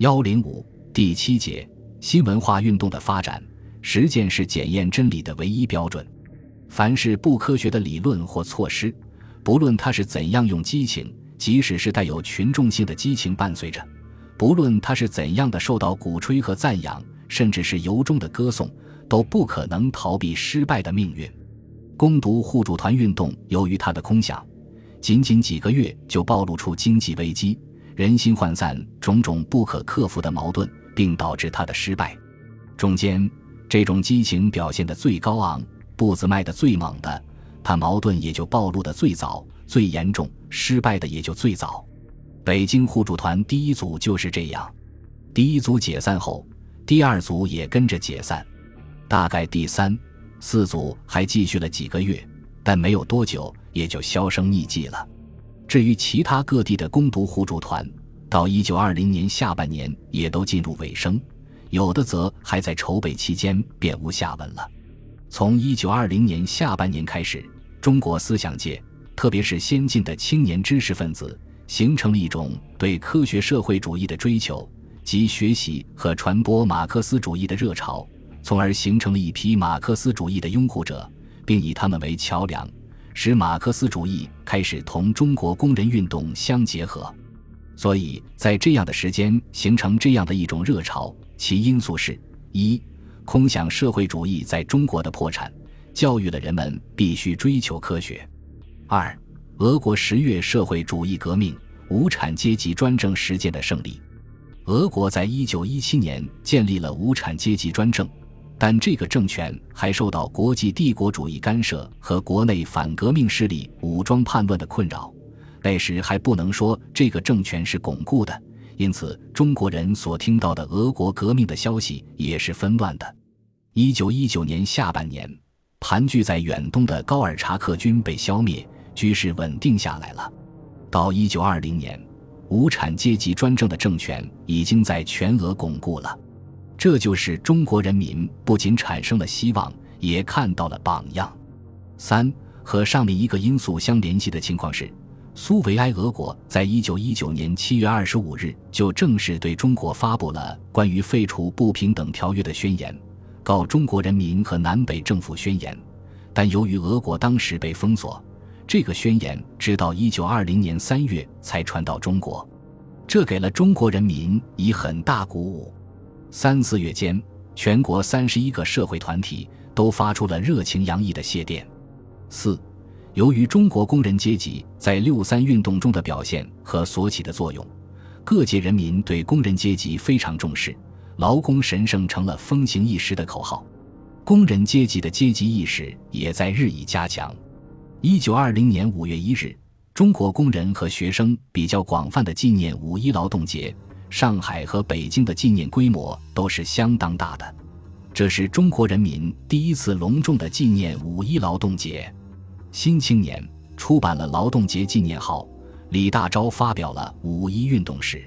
幺零五第七节新文化运动的发展，实践是检验真理的唯一标准。凡是不科学的理论或措施，不论它是怎样用激情，即使是带有群众性的激情伴随着，不论它是怎样的受到鼓吹和赞扬，甚至是由衷的歌颂，都不可能逃避失败的命运。攻读互助团运动，由于它的空想，仅仅几个月就暴露出经济危机。人心涣散，种种不可克服的矛盾，并导致他的失败。中间，这种激情表现的最高昂，步子迈得最猛的，他矛盾也就暴露的最早、最严重，失败的也就最早。北京互助团第一组就是这样，第一组解散后，第二组也跟着解散，大概第三、四组还继续了几个月，但没有多久也就销声匿迹了。至于其他各地的攻读互助团，到一九二零年下半年也都进入尾声，有的则还在筹备期间便无下文了。从一九二零年下半年开始，中国思想界，特别是先进的青年知识分子，形成了一种对科学社会主义的追求及学习和传播马克思主义的热潮，从而形成了一批马克思主义的拥护者，并以他们为桥梁。使马克思主义开始同中国工人运动相结合，所以在这样的时间形成这样的一种热潮，其因素是：一、空想社会主义在中国的破产，教育了人们必须追求科学；二、俄国十月社会主义革命、无产阶级专政实践的胜利。俄国在一九一七年建立了无产阶级专政。但这个政权还受到国际帝国主义干涉和国内反革命势力武装叛乱的困扰，那时还不能说这个政权是巩固的，因此中国人所听到的俄国革命的消息也是纷乱的。一九一九年下半年，盘踞在远东的高尔察克军被消灭，局势稳定下来了。到一九二零年，无产阶级专政的政权已经在全俄巩固了。这就是中国人民不仅产生了希望，也看到了榜样。三和上面一个因素相联系的情况是，苏维埃俄国在一九一九年七月二十五日就正式对中国发布了关于废除不平等条约的宣言，告中国人民和南北政府宣言。但由于俄国当时被封锁，这个宣言直到一九二零年三月才传到中国，这给了中国人民以很大鼓舞。三四月间，全国三十一个社会团体都发出了热情洋溢的谢电。四，由于中国工人阶级在六三运动中的表现和所起的作用，各界人民对工人阶级非常重视，劳工神圣成了风行一时的口号。工人阶级的阶级意识也在日益加强。一九二零年五月一日，中国工人和学生比较广泛的纪念五一劳动节。上海和北京的纪念规模都是相当大的，这是中国人民第一次隆重的纪念五一劳动节。新青年出版了《劳动节纪念号》，李大钊发表了《五一运动史》，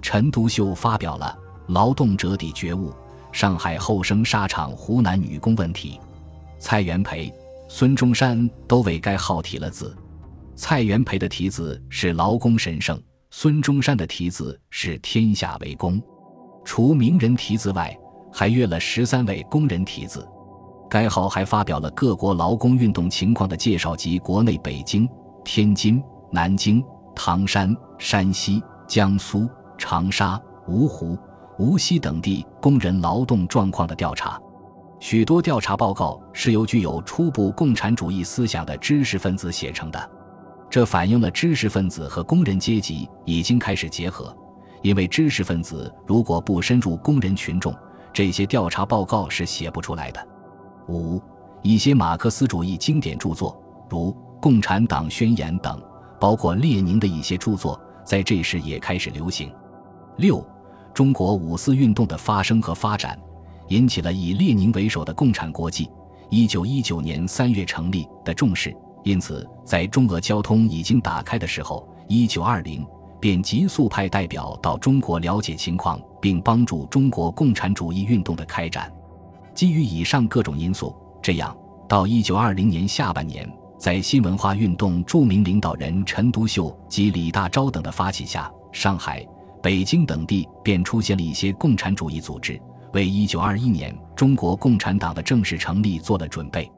陈独秀发表了《劳动者底觉悟》，上海后生纱厂湖南女工问题，蔡元培、孙中山都为该号题了字。蔡元培的题字是“劳工神圣”。孙中山的题字是“天下为公”，除名人题字外，还约了十三位工人题字。该号还发表了各国劳工运动情况的介绍及国内北京、天津、南京、唐山、山西、江苏、长沙、芜湖、无锡等地工人劳动状况的调查。许多调查报告是由具有初步共产主义思想的知识分子写成的。这反映了知识分子和工人阶级已经开始结合，因为知识分子如果不深入工人群众，这些调查报告是写不出来的。五，一些马克思主义经典著作，如《共产党宣言》等，包括列宁的一些著作，在这时也开始流行。六，中国五四运动的发生和发展，引起了以列宁为首的共产国际（一九一九年三月成立）的重视。因此，在中俄交通已经打开的时候，一九二零便急速派代表到中国了解情况，并帮助中国共产主义运动的开展。基于以上各种因素，这样到一九二零年下半年，在新文化运动著名领导人陈独秀及李大钊等的发起下，上海、北京等地便出现了一些共产主义组织，为1921年中国共产党的正式成立做了准备。